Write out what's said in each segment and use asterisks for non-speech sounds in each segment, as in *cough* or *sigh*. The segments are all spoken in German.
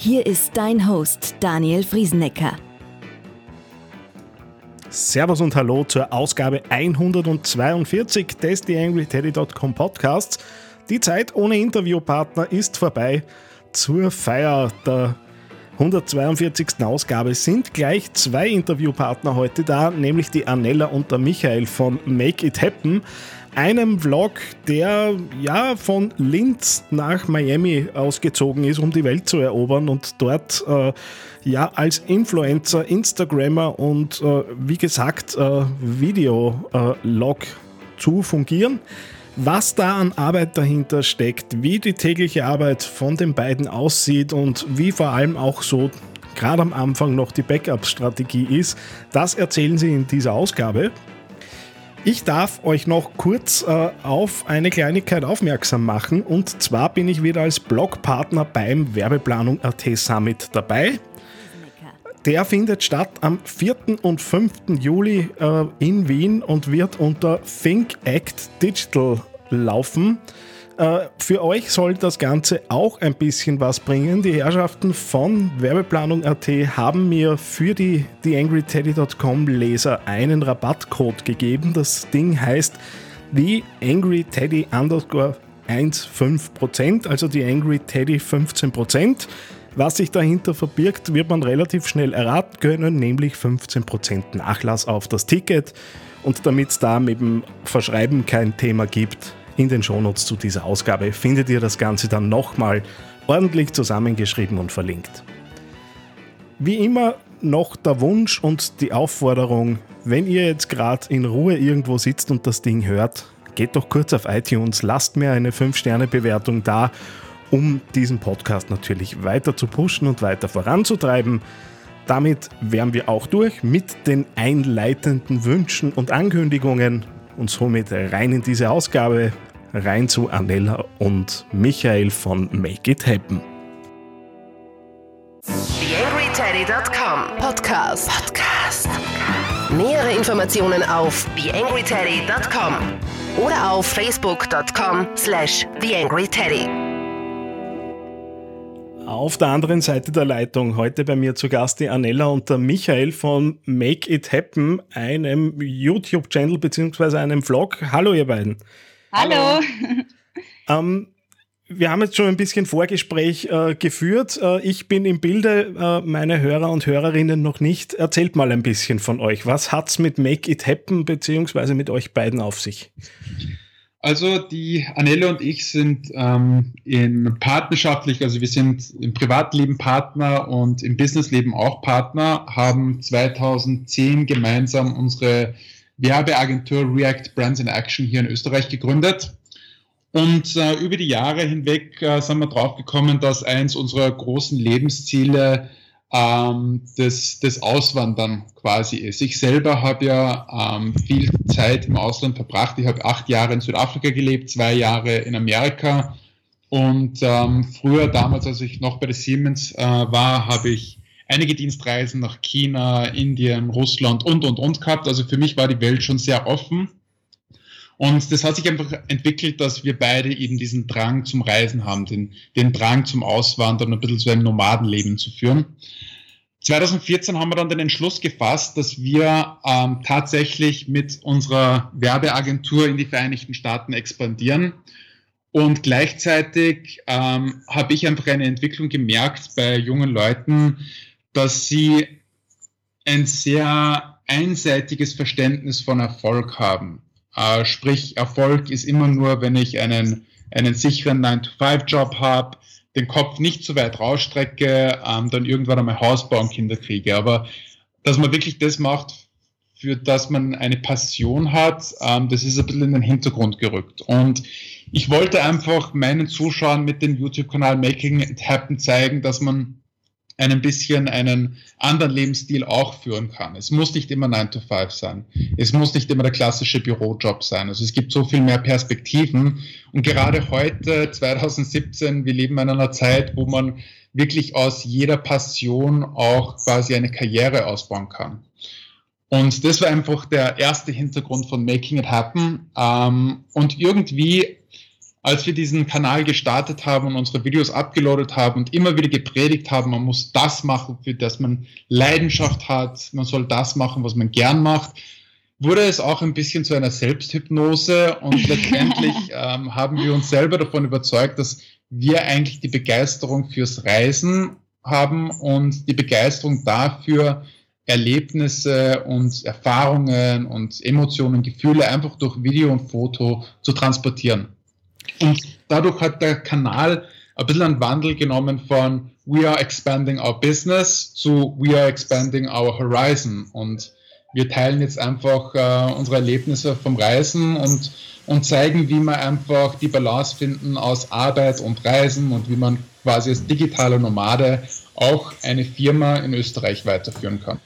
Hier ist dein Host Daniel Friesenecker. Servus und Hallo zur Ausgabe 142 des TheAngryTeddy.com Podcasts. Die Zeit ohne Interviewpartner ist vorbei. Zur Feier der 142. Ausgabe sind gleich zwei Interviewpartner heute da, nämlich die Anella und der Michael von Make It Happen einem Vlog, der ja von Linz nach Miami ausgezogen ist, um die Welt zu erobern und dort äh, ja als Influencer, Instagrammer und äh, wie gesagt äh, Videolog zu fungieren. Was da an Arbeit dahinter steckt, wie die tägliche Arbeit von den beiden aussieht und wie vor allem auch so gerade am Anfang noch die Backup-Strategie ist, das erzählen sie in dieser Ausgabe. Ich darf euch noch kurz äh, auf eine Kleinigkeit aufmerksam machen und zwar bin ich wieder als Blogpartner beim Werbeplanung AT Summit dabei. Der findet statt am 4. und 5. Juli äh, in Wien und wird unter Think Act Digital laufen. Äh, für euch soll das Ganze auch ein bisschen was bringen. Die Herrschaften von Werbeplanung.at haben mir für die TheAngryTeddy.com Leser einen Rabattcode gegeben. Das Ding heißt TheAngryTeddy underscore 15%, also die Angry Teddy 15%. Was sich dahinter verbirgt, wird man relativ schnell erraten können, nämlich 15% Nachlass auf das Ticket. Und damit es da mit dem Verschreiben kein Thema gibt, in den Shownotes zu dieser Ausgabe findet ihr das Ganze dann nochmal ordentlich zusammengeschrieben und verlinkt. Wie immer noch der Wunsch und die Aufforderung, wenn ihr jetzt gerade in Ruhe irgendwo sitzt und das Ding hört, geht doch kurz auf iTunes, lasst mir eine 5-Sterne-Bewertung da, um diesen Podcast natürlich weiter zu pushen und weiter voranzutreiben. Damit wären wir auch durch mit den einleitenden Wünschen und Ankündigungen und somit rein in diese Ausgabe rein zu Anella und Michael von Make It Happen. TheAngryTeddy.com Podcast. Podcast. Nähere Informationen auf TheAngryTeddy.com oder auf Facebook.com slash TheAngryTeddy. Auf der anderen Seite der Leitung heute bei mir zu Gast die Anella und der Michael von Make It Happen, einem YouTube-Channel bzw. einem Vlog. Hallo ihr beiden. Hallo. *laughs* Ähm, wir haben jetzt schon ein bisschen Vorgespräch äh, geführt. Äh, ich bin im Bilde, äh, meine Hörer und Hörerinnen noch nicht. Erzählt mal ein bisschen von euch. Was hat's mit Make It Happen beziehungsweise mit euch beiden auf sich? Also die Anelle und ich sind ähm, in partnerschaftlich, also wir sind im Privatleben Partner und im Businessleben auch Partner, haben 2010 gemeinsam unsere Werbeagentur React Brands in Action hier in Österreich gegründet. Und äh, über die Jahre hinweg äh, sind wir draufgekommen, dass eins unserer großen Lebensziele ähm, das, das Auswandern quasi ist. Ich selber habe ja ähm, viel Zeit im Ausland verbracht. Ich habe acht Jahre in Südafrika gelebt, zwei Jahre in Amerika. Und ähm, früher, damals, als ich noch bei der Siemens äh, war, habe ich einige Dienstreisen nach China, Indien, Russland und, und, und gehabt. Also für mich war die Welt schon sehr offen. Und das hat sich einfach entwickelt, dass wir beide eben diesen Drang zum Reisen haben, den, den Drang zum Auswandern, ein bisschen zu einem Nomadenleben zu führen. 2014 haben wir dann den Entschluss gefasst, dass wir ähm, tatsächlich mit unserer Werbeagentur in die Vereinigten Staaten expandieren. Und gleichzeitig ähm, habe ich einfach eine Entwicklung gemerkt bei jungen Leuten, dass sie ein sehr einseitiges Verständnis von Erfolg haben. Äh, sprich, Erfolg ist immer nur, wenn ich einen, einen sicheren 9-to-5-Job habe, den Kopf nicht so weit rausstrecke, ähm, dann irgendwann einmal Haus bauen, Kinder kriege. Aber dass man wirklich das macht, für das man eine Passion hat, ähm, das ist ein bisschen in den Hintergrund gerückt. Und ich wollte einfach meinen Zuschauern mit dem YouTube-Kanal Making It Happen zeigen, dass man ein bisschen einen anderen Lebensstil auch führen kann. Es muss nicht immer 9 to 5 sein. Es muss nicht immer der klassische Bürojob sein. Also es gibt so viel mehr Perspektiven. Und gerade heute, 2017, wir leben in einer Zeit, wo man wirklich aus jeder Passion auch quasi eine Karriere ausbauen kann. Und das war einfach der erste Hintergrund von Making It Happen. Ähm, und irgendwie, als wir diesen Kanal gestartet haben und unsere Videos abgeloadet haben und immer wieder gepredigt haben, man muss das machen, für das man Leidenschaft hat, man soll das machen, was man gern macht, wurde es auch ein bisschen zu einer Selbsthypnose und *laughs* letztendlich ähm, haben wir uns selber davon überzeugt, dass wir eigentlich die Begeisterung fürs Reisen haben und die Begeisterung dafür, Erlebnisse und Erfahrungen und Emotionen, Gefühle einfach durch Video und Foto zu transportieren. Und dadurch hat der Kanal ein bisschen einen Wandel genommen von We are expanding our business zu We are expanding our horizon. Und wir teilen jetzt einfach äh, unsere Erlebnisse vom Reisen und, und zeigen, wie man einfach die Balance finden aus Arbeit und Reisen und wie man quasi als digitale Nomade auch eine Firma in Österreich weiterführen kann.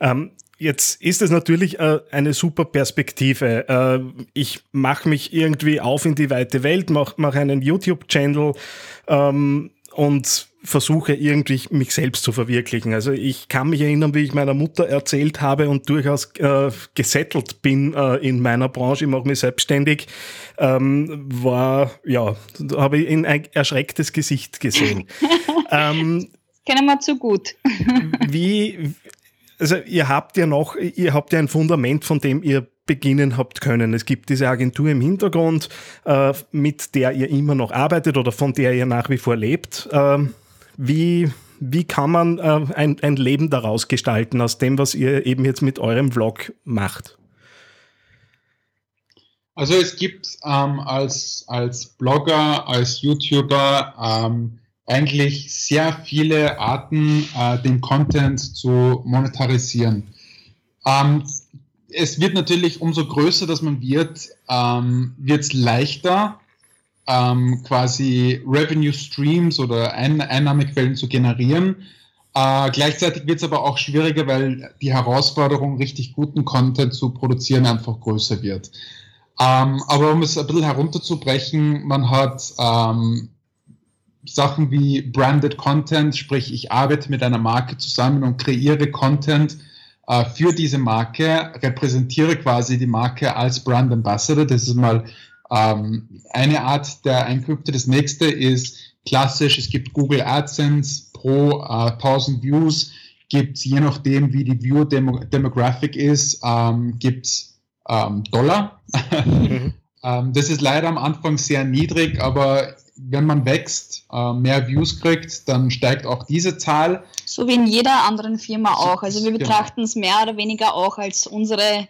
Ähm, jetzt ist es natürlich äh, eine super Perspektive. Äh, ich mache mich irgendwie auf in die weite Welt, mache mach einen YouTube-Channel ähm, und versuche irgendwie mich selbst zu verwirklichen. Also ich kann mich erinnern, wie ich meiner Mutter erzählt habe und durchaus äh, gesettelt bin äh, in meiner Branche, ich mache mich selbstständig, ähm, war, ja, habe ich in ein erschrecktes Gesicht gesehen. *laughs* ähm, Kennen wir zu gut. wie, also ihr habt ja noch, ihr habt ja ein Fundament, von dem ihr beginnen habt können. Es gibt diese Agentur im Hintergrund, äh, mit der ihr immer noch arbeitet oder von der ihr nach wie vor lebt. Ähm, wie, wie kann man äh, ein, ein Leben daraus gestalten, aus dem, was ihr eben jetzt mit eurem Vlog macht? Also es gibt ähm, als, als Blogger, als YouTuber ähm, eigentlich sehr viele Arten, äh, den Content zu monetarisieren. Ähm, es wird natürlich umso größer, dass man wird, ähm, wird es leichter, ähm, quasi Revenue Streams oder Ein Einnahmequellen zu generieren. Äh, gleichzeitig wird es aber auch schwieriger, weil die Herausforderung, richtig guten Content zu produzieren, einfach größer wird. Ähm, aber um es ein bisschen herunterzubrechen, man hat ähm, Sachen wie Branded Content, sprich ich arbeite mit einer Marke zusammen und kreiere Content äh, für diese Marke, repräsentiere quasi die Marke als Brand Ambassador. Das ist mal ähm, eine Art der Einkünfte. Das nächste ist klassisch, es gibt Google AdSense pro äh, 1000 Views, gibt es je nachdem, wie die View-Demographic ist, ähm, gibt es ähm, Dollar. *laughs* Mhm. ähm, das ist leider am Anfang sehr niedrig, aber wenn man wächst, äh, mehr Views kriegt, dann steigt auch diese Zahl. So wie in jeder anderen Firma auch. Also wir genau. betrachten es mehr oder weniger auch als unsere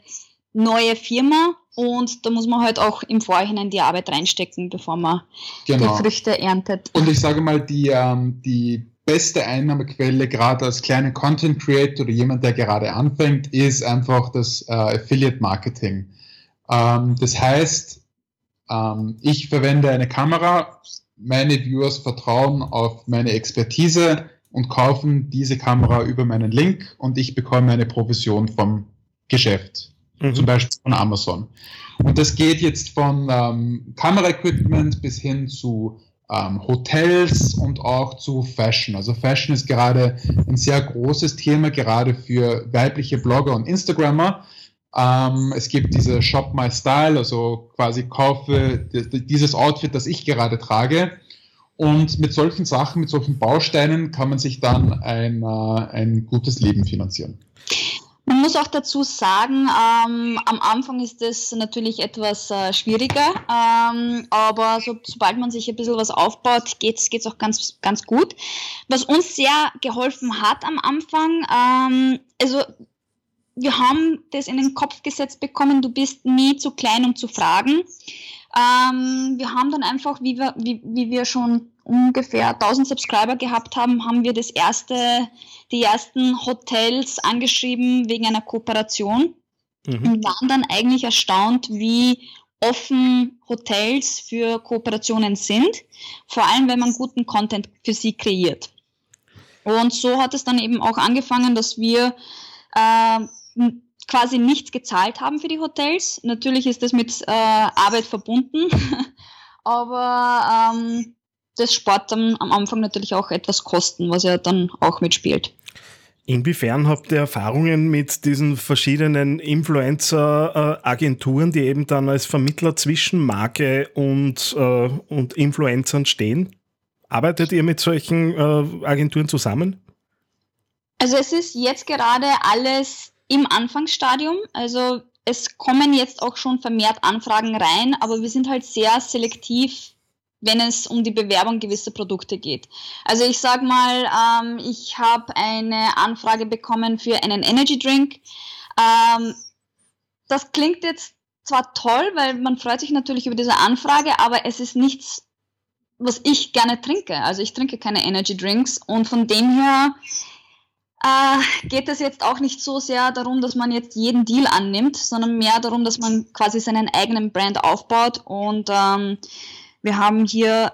neue Firma und da muss man halt auch im Vorhinein die Arbeit reinstecken, bevor man genau. die Früchte erntet. Und ich sage mal, die, ähm, die beste Einnahmequelle, gerade als kleiner Content Creator oder jemand, der gerade anfängt, ist einfach das äh, Affiliate Marketing. Ähm, das heißt, ähm, ich verwende eine Kamera, meine Viewers vertrauen auf meine Expertise und kaufen diese Kamera über meinen Link und ich bekomme eine Provision vom Geschäft mhm. zum Beispiel von Amazon. Und das geht jetzt von ähm, Kameraequipment bis hin zu ähm, Hotels und auch zu Fashion. Also Fashion ist gerade ein sehr großes Thema, gerade für weibliche Blogger und Instagrammer. Ähm, es gibt diese Shop My Style, also quasi kaufe dieses Outfit, das ich gerade trage. Und mit solchen Sachen, mit solchen Bausteinen kann man sich dann ein, äh, ein gutes Leben finanzieren. Man muss auch dazu sagen, ähm, am Anfang ist es natürlich etwas äh, schwieriger, ähm, aber so, sobald man sich ein bisschen was aufbaut, geht es auch ganz, ganz gut. Was uns sehr geholfen hat am Anfang, ähm, also wir haben das in den Kopf gesetzt bekommen, du bist nie zu klein, um zu fragen. Ähm, wir haben dann einfach, wie wir, wie, wie wir schon ungefähr 1000 Subscriber gehabt haben, haben wir das erste die ersten Hotels angeschrieben wegen einer Kooperation mhm. und waren dann eigentlich erstaunt, wie offen Hotels für Kooperationen sind, vor allem wenn man guten Content für sie kreiert. Und so hat es dann eben auch angefangen, dass wir äh, quasi nichts gezahlt haben für die Hotels. Natürlich ist das mit äh, Arbeit verbunden, *laughs* aber ähm, das spart dann am Anfang natürlich auch etwas Kosten, was ja dann auch mitspielt. Inwiefern habt ihr Erfahrungen mit diesen verschiedenen Influencer-Agenturen, die eben dann als Vermittler zwischen Marke und, äh, und Influencern stehen? Arbeitet ihr mit solchen äh, Agenturen zusammen? Also es ist jetzt gerade alles im Anfangsstadium. Also es kommen jetzt auch schon vermehrt Anfragen rein, aber wir sind halt sehr selektiv, wenn es um die Bewerbung gewisser Produkte geht. Also ich sag mal, ähm, ich habe eine Anfrage bekommen für einen Energy Drink. Ähm, das klingt jetzt zwar toll, weil man freut sich natürlich über diese Anfrage, aber es ist nichts, was ich gerne trinke. Also ich trinke keine Energy Drinks und von dem her äh, geht es jetzt auch nicht so sehr darum, dass man jetzt jeden Deal annimmt, sondern mehr darum, dass man quasi seinen eigenen Brand aufbaut. Und ähm, wir haben hier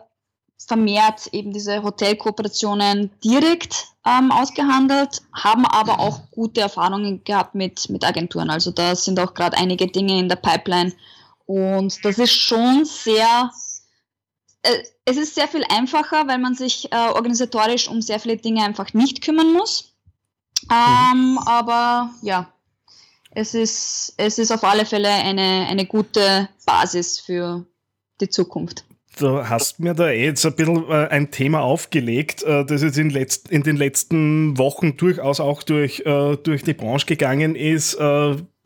vermehrt eben diese Hotelkooperationen direkt ähm, ausgehandelt, haben aber auch gute Erfahrungen gehabt mit, mit Agenturen. Also da sind auch gerade einige Dinge in der Pipeline. Und das ist schon sehr, äh, es ist sehr viel einfacher, weil man sich äh, organisatorisch um sehr viele Dinge einfach nicht kümmern muss. Ähm, mhm. Aber ja, es ist, es ist auf alle Fälle eine, eine gute Basis für die Zukunft. Du hast mir da eh jetzt ein bisschen äh, ein Thema aufgelegt, äh, das jetzt in, letzt, in den letzten Wochen durchaus auch durch, äh, durch die Branche gegangen ist.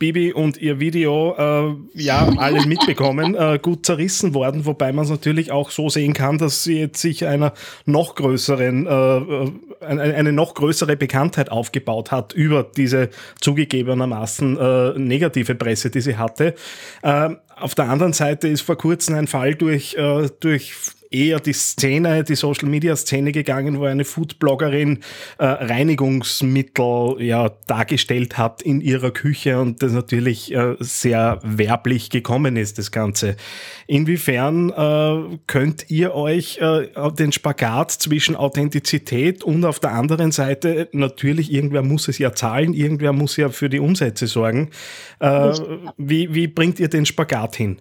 Bibi und ihr Video, äh, ja, alle mitbekommen, äh, gut zerrissen worden, wobei man es natürlich auch so sehen kann, dass sie jetzt sich einer noch größeren, äh, eine, eine, noch größere Bekanntheit aufgebaut hat über diese zugegebenermaßen äh, negative Presse, die sie hatte. Ähm, auf der anderen Seite ist vor kurzem ein Fall durch, äh, durch eher die Szene, die Social Media Szene gegangen, wo eine Foodbloggerin äh, Reinigungsmittel ja dargestellt hat in ihrer Küche und das natürlich äh, sehr werblich gekommen ist, das Ganze. Inwiefern äh, könnt ihr euch äh, den Spagat zwischen Authentizität und auf der anderen Seite natürlich irgendwer muss es ja zahlen, irgendwer muss ja für die Umsätze sorgen. Äh, wie, wie bringt ihr den Spagat hin?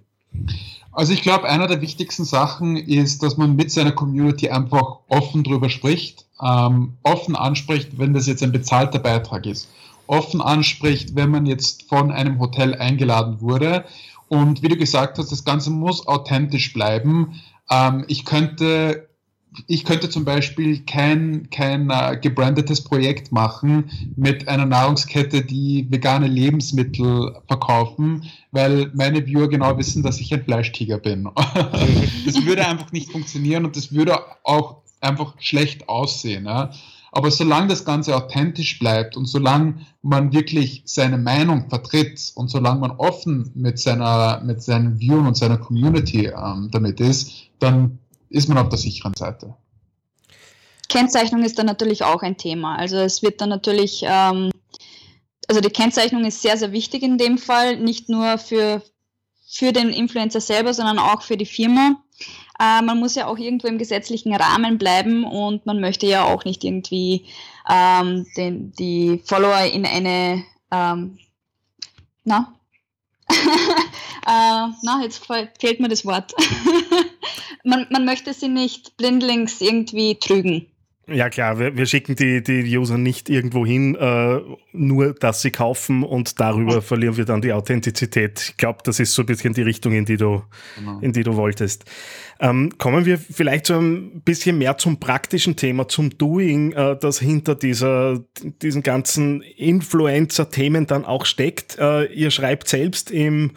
Also ich glaube, einer der wichtigsten Sachen ist, dass man mit seiner Community einfach offen drüber spricht, ähm, offen anspricht, wenn das jetzt ein bezahlter Beitrag ist, offen anspricht, wenn man jetzt von einem Hotel eingeladen wurde. Und wie du gesagt hast, das Ganze muss authentisch bleiben. Ähm, ich könnte ich könnte zum Beispiel kein, kein uh, gebrandetes Projekt machen mit einer Nahrungskette, die vegane Lebensmittel verkaufen, weil meine Viewer genau wissen, dass ich ein Fleischtiger bin. *laughs* das würde einfach nicht funktionieren und das würde auch einfach schlecht aussehen. Ja? Aber solange das Ganze authentisch bleibt und solange man wirklich seine Meinung vertritt und solange man offen mit seiner, mit seinen Viewern und seiner Community ähm, damit ist, dann ist man auf der sicheren Seite. Kennzeichnung ist dann natürlich auch ein Thema. Also es wird dann natürlich, ähm, also die Kennzeichnung ist sehr, sehr wichtig in dem Fall, nicht nur für, für den Influencer selber, sondern auch für die Firma. Äh, man muss ja auch irgendwo im gesetzlichen Rahmen bleiben und man möchte ja auch nicht irgendwie ähm, den, die Follower in eine, ähm, na, *laughs* äh, na, jetzt fehlt mir das Wort. *laughs* man, man möchte sie nicht blindlings irgendwie trügen. Ja klar, wir, wir, schicken die, die User nicht irgendwo hin, äh, nur dass sie kaufen und darüber verlieren wir dann die Authentizität. Ich glaube, das ist so ein bisschen die Richtung, in die du, genau. in die du wolltest. Ähm, kommen wir vielleicht so ein bisschen mehr zum praktischen Thema, zum Doing, äh, das hinter dieser, diesen ganzen Influencer-Themen dann auch steckt. Äh, ihr schreibt selbst im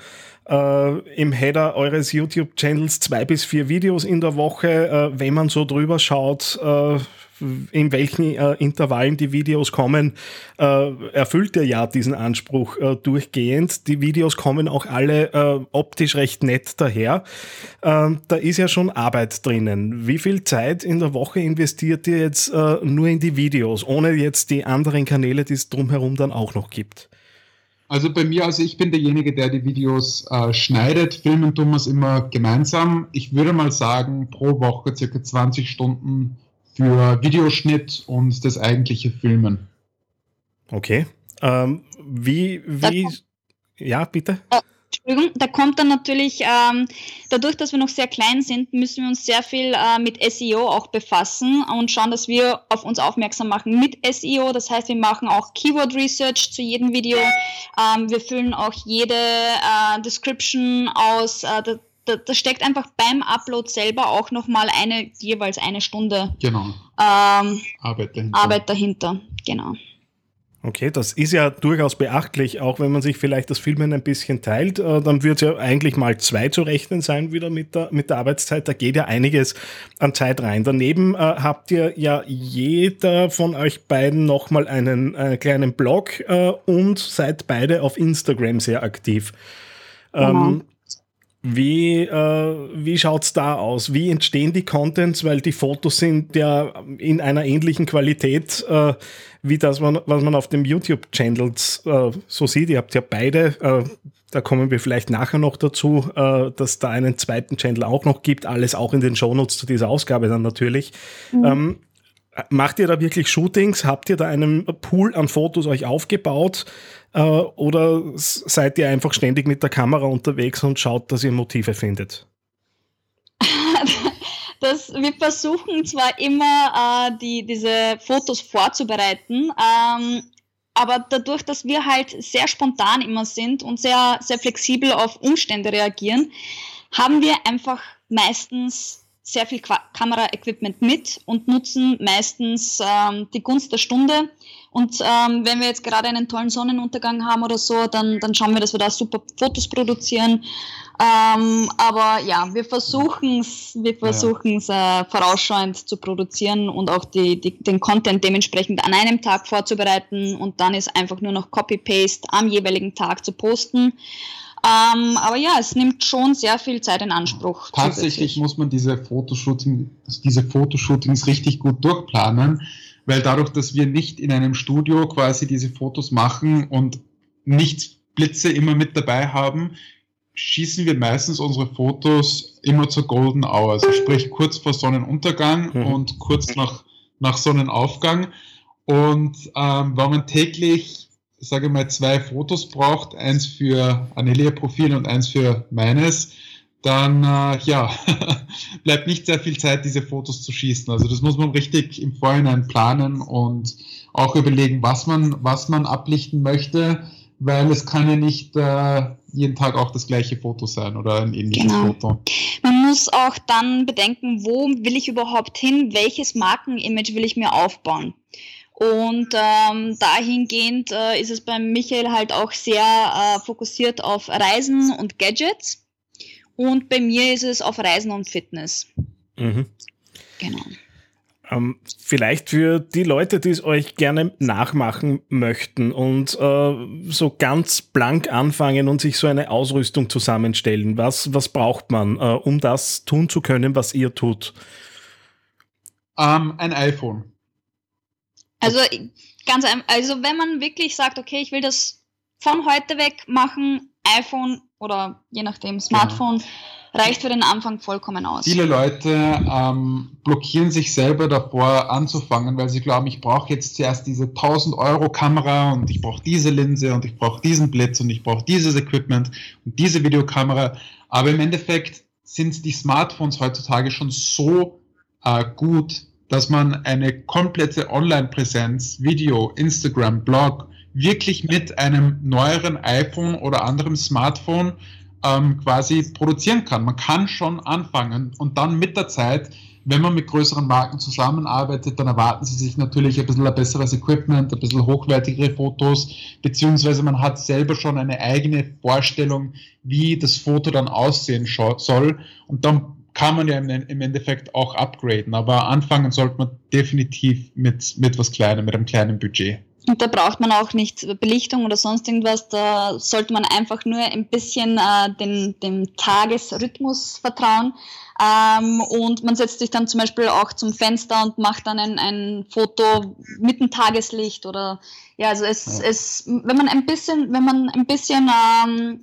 äh, im Header eures YouTube-Channels zwei bis vier Videos in der Woche. Äh, wenn man so drüber schaut, äh, in welchen äh, Intervallen die Videos kommen, äh, erfüllt ihr ja diesen Anspruch äh, durchgehend. Die Videos kommen auch alle optisch recht nett daher. Ähm, da ist ja schon Arbeit drinnen. Wie viel Zeit in der Woche investiert ihr jetzt nur in die Videos, ohne jetzt die anderen Kanäle, die es drumherum dann auch noch gibt? Also bei mir, also ich bin derjenige, der die Videos äh, schneidet. Filmen tun wir es immer gemeinsam. Ich würde mal sagen, pro Woche circa 20 Stunden für Videoschnitt und das eigentliche Filmen. Okay. Ähm, wie, wie, ja, bitte? Entschuldigung, da kommt dann natürlich, ähm, dadurch, dass wir noch sehr klein sind, müssen wir uns sehr viel äh, mit SEO auch befassen und schauen, dass wir auf uns aufmerksam machen mit SEO. Das heißt, wir machen auch Keyword Research zu jedem Video. Ähm, wir füllen auch jede äh, Description aus. Äh, da, da, da, steckt einfach beim Upload selber auch nochmal eine, jeweils eine Stunde genau. ähm, Arbeit dahinter. Arbeit dahinter. Genau. Okay, das ist ja durchaus beachtlich, auch wenn man sich vielleicht das Filmen ein bisschen teilt, äh, dann wird es ja eigentlich mal zwei zu rechnen sein wieder mit der, mit der Arbeitszeit. Da geht ja einiges an Zeit rein. Daneben äh, habt ihr ja jeder von euch beiden nochmal einen äh, kleinen Blog äh, und seid beide auf Instagram sehr aktiv. Genau. Ähm, wie, äh, wie schaut's da aus? Wie entstehen die Contents? Weil die Fotos sind ja in einer ähnlichen Qualität äh, wie das, was man auf dem YouTube-Channels äh, so sieht. Ihr habt ja beide, äh, da kommen wir vielleicht nachher noch dazu, äh, dass da einen zweiten Channel auch noch gibt. Alles auch in den Shownotes zu dieser Ausgabe dann natürlich. Mhm. Ähm, macht ihr da wirklich Shootings? Habt ihr da einen Pool an Fotos euch aufgebaut? Äh, oder seid ihr einfach ständig mit der Kamera unterwegs und schaut, dass ihr Motive findet? *laughs* Das, wir versuchen zwar immer, äh, die, diese Fotos vorzubereiten, ähm, aber dadurch, dass wir halt sehr spontan immer sind und sehr, sehr flexibel auf Umstände reagieren, haben wir einfach meistens sehr viel Kameraequipment mit und nutzen meistens ähm, die Gunst der Stunde. Und ähm, wenn wir jetzt gerade einen tollen Sonnenuntergang haben oder so, dann, dann schauen wir, dass wir da super Fotos produzieren. Ähm, aber ja, wir versuchen es wir versuchen's, äh, vorausschauend zu produzieren und auch die, die, den Content dementsprechend an einem Tag vorzubereiten und dann ist einfach nur noch Copy-Paste am jeweiligen Tag zu posten. Ähm, aber ja, es nimmt schon sehr viel Zeit in Anspruch. Tatsächlich muss man diese, Fotoshooting, diese Fotoshootings richtig gut durchplanen, weil dadurch, dass wir nicht in einem Studio quasi diese Fotos machen und nicht Blitze immer mit dabei haben, schießen wir meistens unsere Fotos immer zur Golden Hour, also sprich kurz vor Sonnenuntergang mhm. und kurz nach, nach Sonnenaufgang. Und ähm, wenn man täglich sage mal, zwei Fotos braucht, eins für Anelia-Profil und eins für meines, dann äh, ja, *laughs* bleibt nicht sehr viel Zeit, diese Fotos zu schießen. Also das muss man richtig im Vorhinein planen und auch überlegen, was man, was man ablichten möchte, weil es kann ja nicht äh, jeden Tag auch das gleiche Foto sein oder ein ähnliches genau. Foto. Man muss auch dann bedenken, wo will ich überhaupt hin, welches Markenimage will ich mir aufbauen. Und ähm, dahingehend äh, ist es beim Michael halt auch sehr äh, fokussiert auf Reisen und Gadgets. Und bei mir ist es auf Reisen und Fitness. Mhm. Genau. Ähm, vielleicht für die Leute, die es euch gerne nachmachen möchten und äh, so ganz blank anfangen und sich so eine Ausrüstung zusammenstellen. Was, was braucht man, äh, um das tun zu können, was ihr tut? Ähm, ein iPhone. Also ganz einfach, also wenn man wirklich sagt, okay, ich will das von heute weg machen, iPhone oder je nachdem Smartphone, genau. reicht für den Anfang vollkommen aus. Viele Leute ähm, blockieren sich selber davor anzufangen, weil sie glauben, ich brauche jetzt zuerst diese 1000 Euro Kamera und ich brauche diese Linse und ich brauche diesen Blitz und ich brauche dieses Equipment und diese Videokamera. Aber im Endeffekt sind die Smartphones heutzutage schon so äh, gut, dass man eine komplette Online-Präsenz, Video, Instagram, Blog, wirklich mit einem neueren iPhone oder anderem Smartphone ähm, quasi produzieren kann. Man kann schon anfangen und dann mit der Zeit, wenn man mit größeren Marken zusammenarbeitet, dann erwarten sie sich natürlich ein bisschen ein besseres Equipment, ein bisschen hochwertigere Fotos, beziehungsweise man hat selber schon eine eigene Vorstellung, wie das Foto dann aussehen soll und dann kann man ja im, Endeffekt auch upgraden, aber anfangen sollte man definitiv mit, mit was Kleinem, mit einem kleinen Budget. Und da braucht man auch nicht Belichtung oder sonst irgendwas. Da sollte man einfach nur ein bisschen äh, den, dem Tagesrhythmus vertrauen. Ähm, und man setzt sich dann zum Beispiel auch zum Fenster und macht dann ein, ein Foto mit dem Tageslicht oder ja, also es, ja. es, wenn man ein bisschen, wenn man ein bisschen ähm,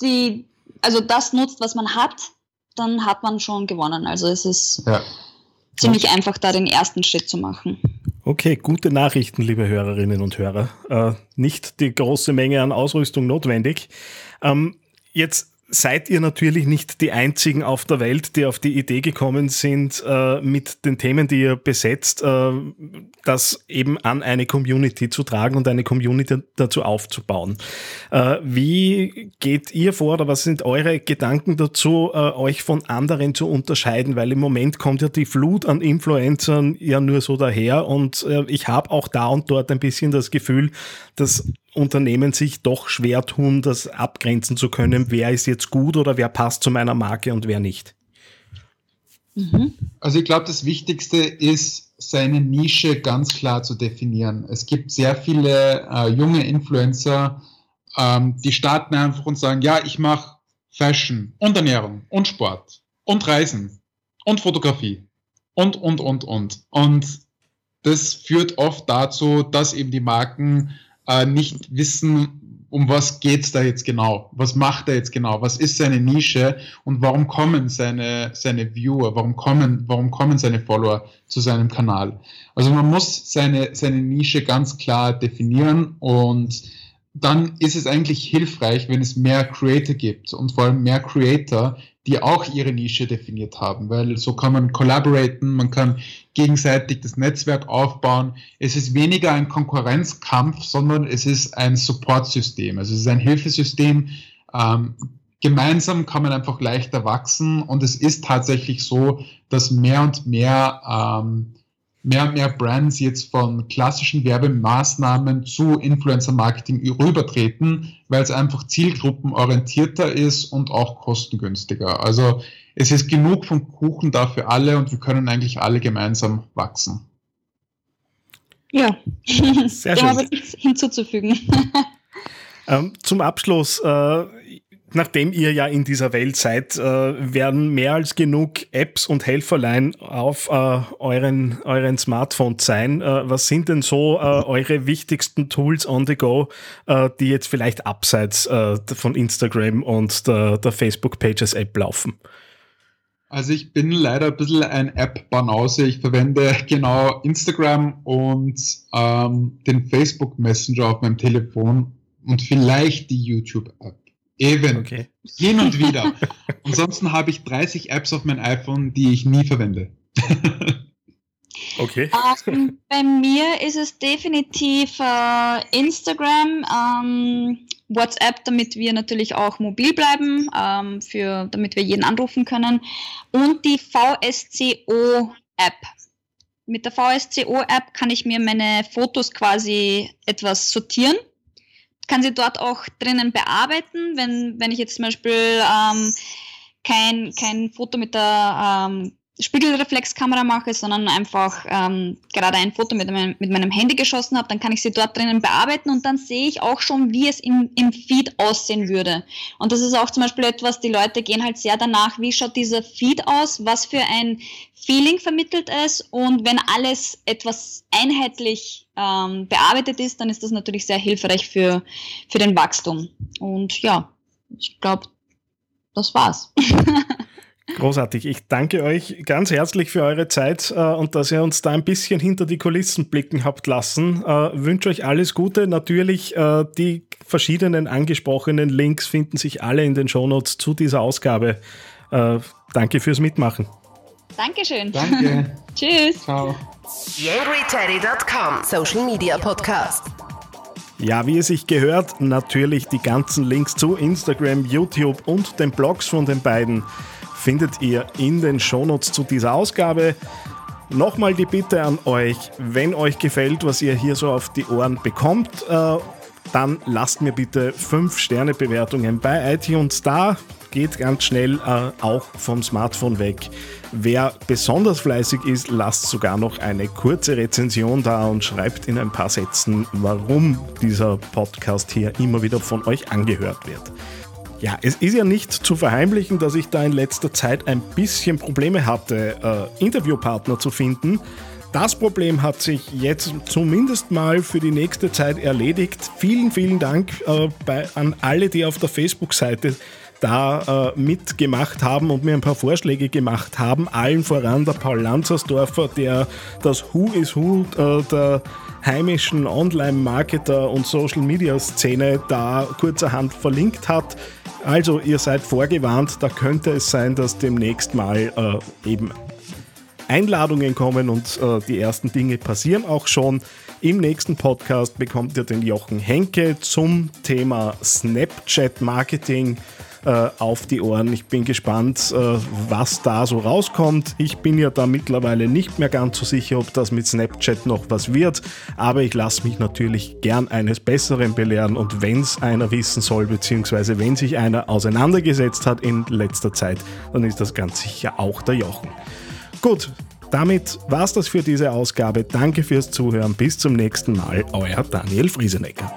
die, also das nutzt, was man hat, dann hat man schon gewonnen. Also es ist. Ja. ziemlich einfach, da den ersten Schritt zu machen. Okay, gute Nachrichten, liebe Hörerinnen und Hörer. Äh, nicht die große Menge an Ausrüstung notwendig. Ähm, jetzt seid ihr natürlich nicht die einzigen auf der Welt, die auf die Idee gekommen sind, äh, mit den Themen, die ihr besetzt, äh, das eben an eine Community zu tragen und eine Community dazu aufzubauen. Äh, wie geht ihr vor oder was sind eure Gedanken dazu, äh, euch von anderen zu unterscheiden? Weil im Moment kommt ja die Flut an Influencern ja nur so daher und äh, ich habe auch da und dort ein bisschen das Gefühl, dass Unternehmen sich doch schwer tun, das abgrenzen zu können, wer ist jetzt gut oder wer passt zu meiner Marke und wer nicht. Mhm. Also ich glaube, das Wichtigste ist, seine Nische ganz klar zu definieren. Es gibt sehr viele äh, junge Influencer, ähm, die starten einfach und sagen, ja, ich mache Fashion und Ernährung und Sport und Reisen und Fotografie und, und, und, und. Und das führt oft dazu, dass eben die Marken äh, nicht wissen, um was geht's da jetzt genau? Was macht er jetzt genau? Was ist seine Nische und warum kommen seine, seine Viewer, warum kommen, warum kommen seine Follower zu seinem Kanal? Also man muss seine, seine Nische ganz klar definieren und dann ist es eigentlich hilfreich, wenn es mehr Creator gibt und vor allem mehr Creator, die auch ihre Nische definiert haben, weil so kann man collaboraten, man kann gegenseitig das Netzwerk aufbauen. Es ist weniger ein Konkurrenzkampf, sondern es ist ein Supportsystem, also es ist ein Hilfesystem. Ähm, gemeinsam kann man einfach leichter wachsen und es ist tatsächlich so, dass mehr und mehr ähm, mehr und mehr Brands jetzt von klassischen Werbemaßnahmen zu Influencer-Marketing rübertreten, weil es einfach zielgruppenorientierter ist und auch kostengünstiger. Also es ist genug vom Kuchen da für alle und wir können eigentlich alle gemeinsam wachsen. Ja, sehr *laughs* schön. habe nichts hinzuzufügen. *laughs* Ähm, zum Abschluss, äh, nachdem ihr ja in dieser Welt seid, äh, werden mehr als genug Apps und Helferlein auf äh, euren, euren Smartphones sein. Äh, was sind denn so äh, eure wichtigsten Tools on the go, äh, die jetzt vielleicht abseits von Instagram und der, der Facebook Pages App laufen? Also ich bin leider ein bisschen ein App-Banause. Ich verwende genau Instagram und ähm, den Facebook Messenger auf meinem Telefon und vielleicht die YouTube-App. Eben. Okay. Hin und wieder. *laughs* Ansonsten habe ich 30 Apps auf mein iPhone, die ich nie verwende. okay. Ähm, bei mir ist es definitiv äh, Instagram, ähm, WhatsApp, damit wir natürlich auch mobil bleiben, ähm, für, damit wir jeden anrufen können. Und die VSCO-App. Mit der VSCO-App kann ich mir meine Fotos quasi etwas sortieren kann sie dort auch drinnen bearbeiten. Wenn, wenn ich jetzt zum Beispiel ähm, kein, kein Foto mit der ähm, Spiegelreflexkamera mache, sondern einfach ähm, gerade ein Foto mit, mein, mit meinem Handy geschossen habe, dann kann ich sie dort drinnen bearbeiten und dann sehe ich auch schon, wie es im, im Feed aussehen würde. Und das ist auch zum Beispiel etwas, die Leute gehen halt sehr danach, wie schaut dieser Feed aus, was für ein Feeling vermittelt es und wenn alles etwas einheitlich ähm, bearbeitet ist, dann ist das natürlich sehr hilfreich für, für den Wachstum. Und ja, ich glaube, das war's. *laughs* Großartig. Ich danke euch ganz herzlich für eure Zeit äh, und dass ihr uns da ein bisschen hinter die Kulissen blicken habt lassen. Äh, wünsche euch alles Gute. Natürlich, äh, die verschiedenen angesprochenen Links finden sich alle in den Shownotes zu dieser Ausgabe. Äh, danke fürs Mitmachen. Dankeschön. Danke. *laughs* Tschüss. Ciao. YangryTeddy.com Social Media Podcast. Ja, wie es sich gehört, natürlich die ganzen Links zu Instagram, YouTube und den Blogs von den beiden findet ihr in den Shownotes zu dieser Ausgabe. Nochmal die Bitte an euch, wenn euch gefällt, was ihr hier so auf die Ohren bekommt, äh, dann lasst mir bitte 5 Sterne Bewertungen bei iTunes da. Geht ganz schnell äh, auch vom Smartphone weg. Wer besonders fleißig ist, lasst sogar noch eine kurze Rezension da und schreibt in ein paar Sätzen, warum dieser Podcast hier immer wieder von euch angehört wird. Ja, es ist ja nicht zu verheimlichen, dass ich da in letzter Zeit ein bisschen Probleme hatte, äh, Interviewpartner zu finden. Das Problem hat sich jetzt zumindest mal für die nächste Zeit erledigt. Vielen, vielen Dank äh, bei, an alle, die auf der Facebook-Seite da äh, mitgemacht haben und mir ein paar Vorschläge gemacht haben. Allen voran der Paul Lanzersdorfer, der das Who is Who äh, der heimischen Online-Marketer und Social-Media-Szene da kurzerhand verlinkt hat. Also ihr seid vorgewarnt, da könnte es sein, dass demnächst mal äh, eben Einladungen kommen und äh, die ersten Dinge passieren auch schon. Im nächsten Podcast bekommt ihr den Jochen Henke zum Thema Snapchat Marketing äh, auf die Ohren. Ich bin gespannt, äh, was da so rauskommt. Ich bin ja da mittlerweile nicht mehr ganz so sicher, ob das mit Snapchat noch was wird, aber ich lasse mich natürlich gern eines Besseren belehren und wenn es einer wissen soll, beziehungsweise wenn sich einer auseinandergesetzt hat in letzter Zeit, dann ist das ganz sicher auch der Jochen. Gut, damit war es das für diese Ausgabe. Danke fürs Zuhören. Bis zum nächsten Mal. Euer Daniel Friesenecker.